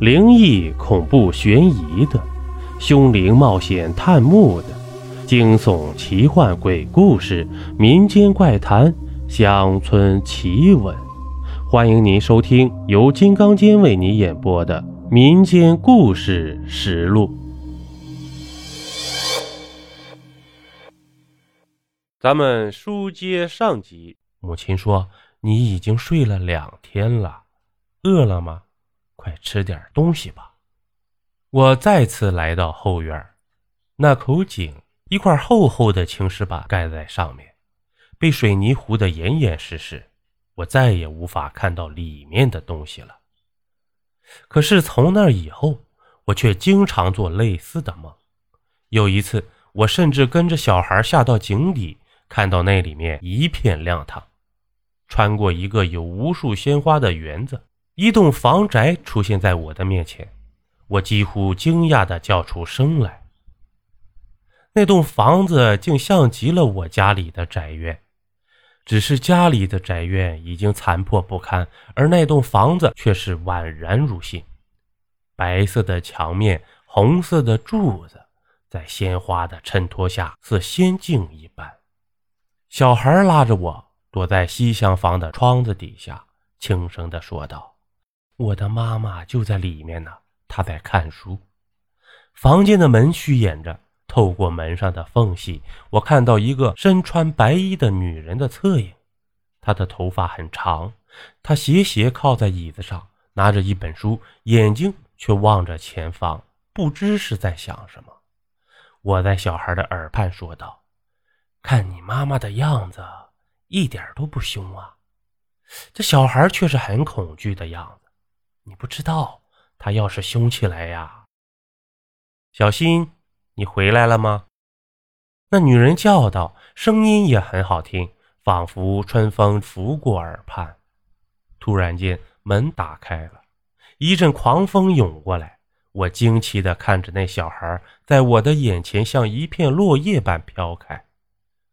灵异、恐怖、悬疑的，凶灵冒险探墓的，惊悚、奇幻、鬼故事、民间怪谈、乡村奇闻，欢迎您收听由金刚间为你演播的《民间故事实录》。咱们书接上集，母亲说：“你已经睡了两天了，饿了吗？快吃点东西吧。”我再次来到后院，那口井一块厚厚的青石板盖在上面，被水泥糊得严严实实，我再也无法看到里面的东西了。可是从那以后，我却经常做类似的梦。有一次，我甚至跟着小孩下到井底。看到那里面一片亮堂，穿过一个有无数鲜花的园子，一栋房宅出现在我的面前，我几乎惊讶地叫出声来。那栋房子竟像极了我家里的宅院，只是家里的宅院已经残破不堪，而那栋房子却是宛然如新。白色的墙面，红色的柱子，在鲜花的衬托下，似仙境一般。小孩拉着我躲在西厢房的窗子底下，轻声地说道：“我的妈妈就在里面呢，她在看书。”房间的门虚掩着，透过门上的缝隙，我看到一个身穿白衣的女人的侧影。她的头发很长，她斜斜靠在椅子上，拿着一本书，眼睛却望着前方，不知是在想什么。我在小孩的耳畔说道。看你妈妈的样子，一点都不凶啊！这小孩却是很恐惧的样子。你不知道，他要是凶起来呀……小新，你回来了吗？那女人叫道，声音也很好听，仿佛春风拂过耳畔。突然间，门打开了，一阵狂风涌过来，我惊奇地看着那小孩在我的眼前像一片落叶般飘开。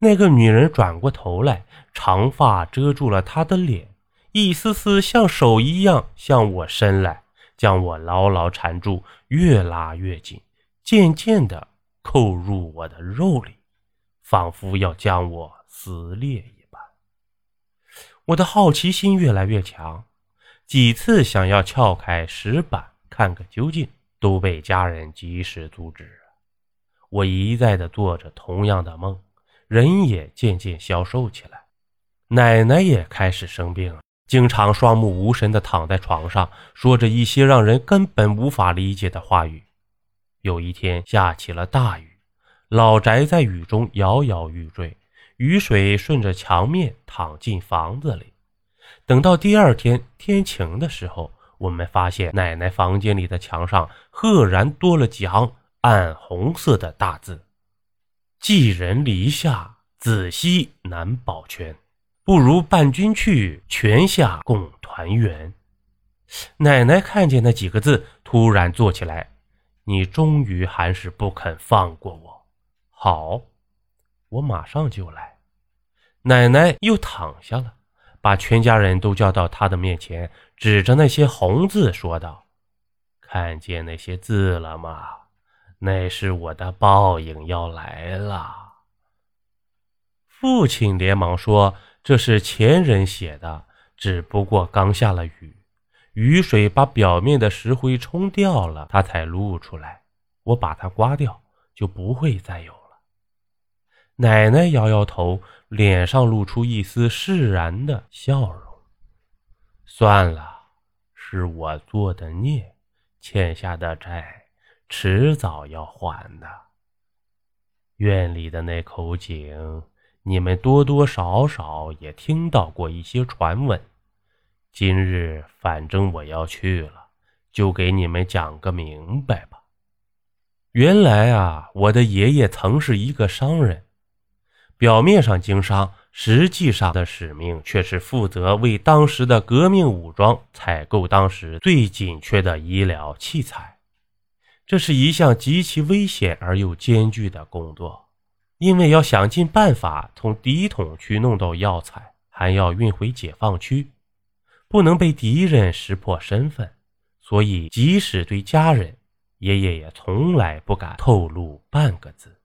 那个女人转过头来，长发遮住了她的脸，一丝丝像手一样向我伸来，将我牢牢缠住，越拉越紧，渐渐地扣入我的肉里，仿佛要将我撕裂一般。我的好奇心越来越强，几次想要撬开石板看个究竟，都被家人及时阻止。我一再地做着同样的梦。人也渐渐消瘦起来，奶奶也开始生病了，经常双目无神地躺在床上，说着一些让人根本无法理解的话语。有一天下起了大雨，老宅在雨中摇摇欲坠，雨水顺着墙面淌进房子里。等到第二天天晴的时候，我们发现奶奶房间里的墙上赫然多了几行暗红色的大字。寄人篱下，子息难保全，不如伴君去，泉下共团圆。奶奶看见那几个字，突然坐起来：“你终于还是不肯放过我。”好，我马上就来。奶奶又躺下了，把全家人都叫到她的面前，指着那些红字说道：“看见那些字了吗？”那是我的报应要来了。父亲连忙说：“这是前人写的，只不过刚下了雨，雨水把表面的石灰冲掉了，它才露出来。我把它刮掉，就不会再有了。”奶奶摇摇头，脸上露出一丝释然的笑容。算了，是我做的孽，欠下的债。迟早要还的。院里的那口井，你们多多少少也听到过一些传闻。今日反正我要去了，就给你们讲个明白吧。原来啊，我的爷爷曾是一个商人，表面上经商，实际上的使命却是负责为当时的革命武装采购当时最紧缺的医疗器材。这是一项极其危险而又艰巨的工作，因为要想尽办法从敌统区弄到药材，还要运回解放区，不能被敌人识破身份，所以即使对家人，爷爷也从来不敢透露半个字。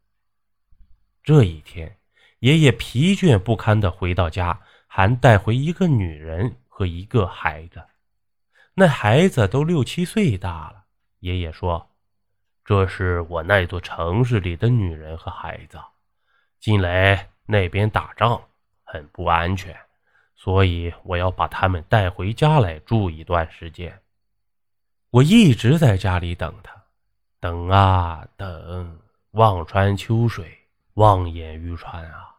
这一天，爷爷疲倦不堪地回到家，还带回一个女人和一个孩子。那孩子都六七岁大了。爷爷说：“这是我那座城市里的女人和孩子，近来那边打仗，很不安全，所以我要把他们带回家来住一段时间。”我一直在家里等他，等啊等，望穿秋水。望眼欲穿啊，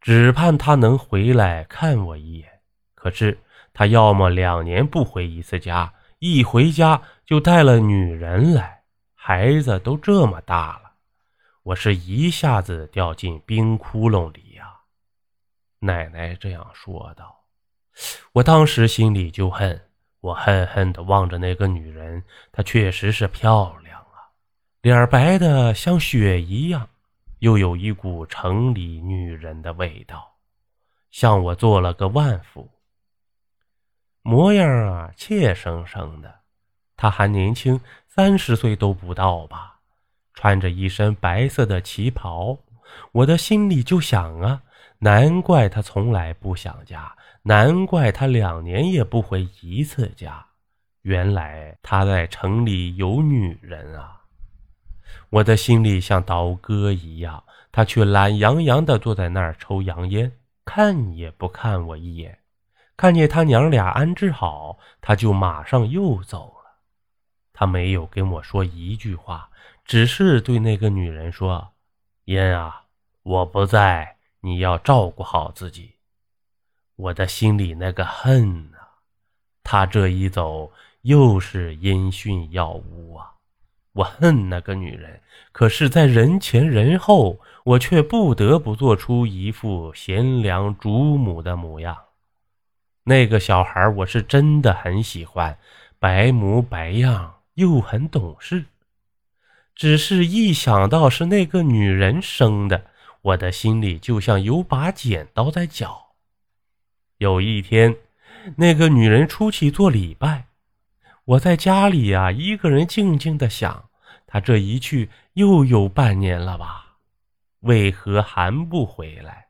只盼他能回来看我一眼。可是他要么两年不回一次家，一回家就带了女人来，孩子都这么大了，我是一下子掉进冰窟窿里呀。奶奶这样说道。我当时心里就恨，我恨恨地望着那个女人，她确实是漂亮啊，脸白的像雪一样。又有一股城里女人的味道，向我做了个万福。模样啊，怯生生的。她还年轻，三十岁都不到吧？穿着一身白色的旗袍，我的心里就想啊，难怪他从来不想家，难怪他两年也不回一次家。原来他在城里有女人啊！我的心里像刀割一样，他却懒洋洋地坐在那儿抽洋烟，看也不看我一眼。看见他娘俩安置好，他就马上又走了。他没有跟我说一句话，只是对那个女人说：“烟啊，我不在，你要照顾好自己。”我的心里那个恨啊，他这一走，又是音讯杳无啊。我恨那个女人，可是，在人前人后，我却不得不做出一副贤良主母的模样。那个小孩，我是真的很喜欢，白模白样，又很懂事。只是一想到是那个女人生的，我的心里就像有把剪刀在绞。有一天，那个女人出去做礼拜。我在家里呀，一个人静静的想，她这一去又有半年了吧？为何还不回来？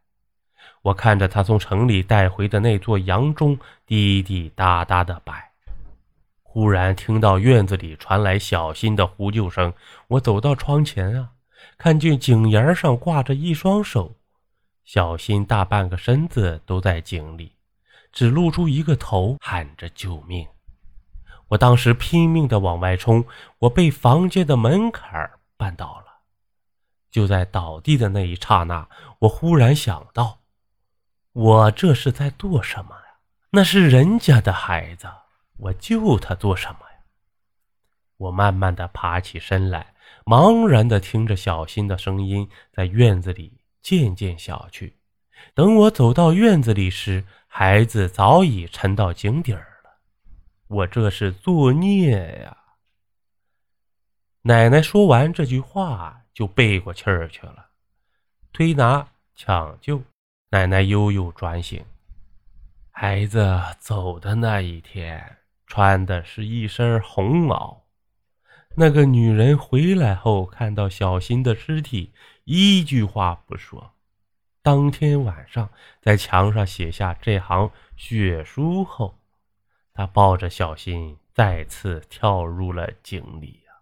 我看着她从城里带回的那座洋钟滴滴答答的摆，忽然听到院子里传来小新的呼救声。我走到窗前啊，看见井沿上挂着一双手，小新大半个身子都在井里，只露出一个头，喊着救命。我当时拼命的往外冲，我被房间的门槛绊倒了。就在倒地的那一刹那，我忽然想到，我这是在做什么呀？那是人家的孩子，我救他做什么呀？我慢慢的爬起身来，茫然的听着小新的声音在院子里渐渐小去。等我走到院子里时，孩子早已沉到井底儿了。我这是作孽呀！奶奶说完这句话，就背过气儿去了。推拿抢救，奶奶悠悠转醒。孩子走的那一天，穿的是一身红袄。那个女人回来后，看到小新的尸体，一句话不说。当天晚上，在墙上写下这行血书后。他抱着小新，再次跳入了井里呀。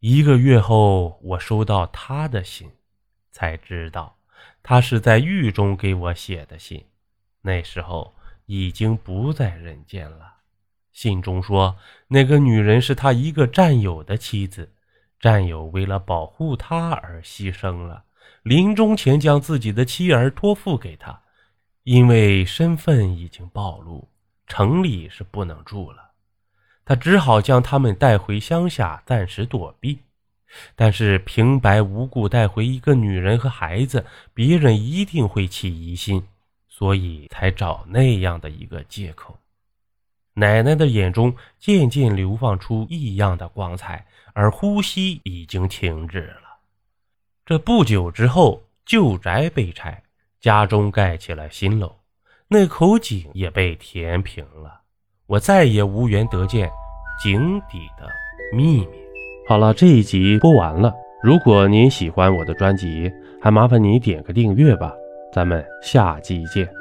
一个月后，我收到他的信，才知道他是在狱中给我写的信。那时候已经不在人间了。信中说，那个女人是他一个战友的妻子，战友为了保护他而牺牲了，临终前将自己的妻儿托付给他，因为身份已经暴露。城里是不能住了，他只好将他们带回乡下暂时躲避。但是平白无故带回一个女人和孩子，别人一定会起疑心，所以才找那样的一个借口。奶奶的眼中渐渐流放出异样的光彩，而呼吸已经停止了。这不久之后，旧宅被拆，家中盖起了新楼。那口井也被填平了，我再也无缘得见井底的秘密。好了，这一集播完了。如果您喜欢我的专辑，还麻烦你点个订阅吧。咱们下集见。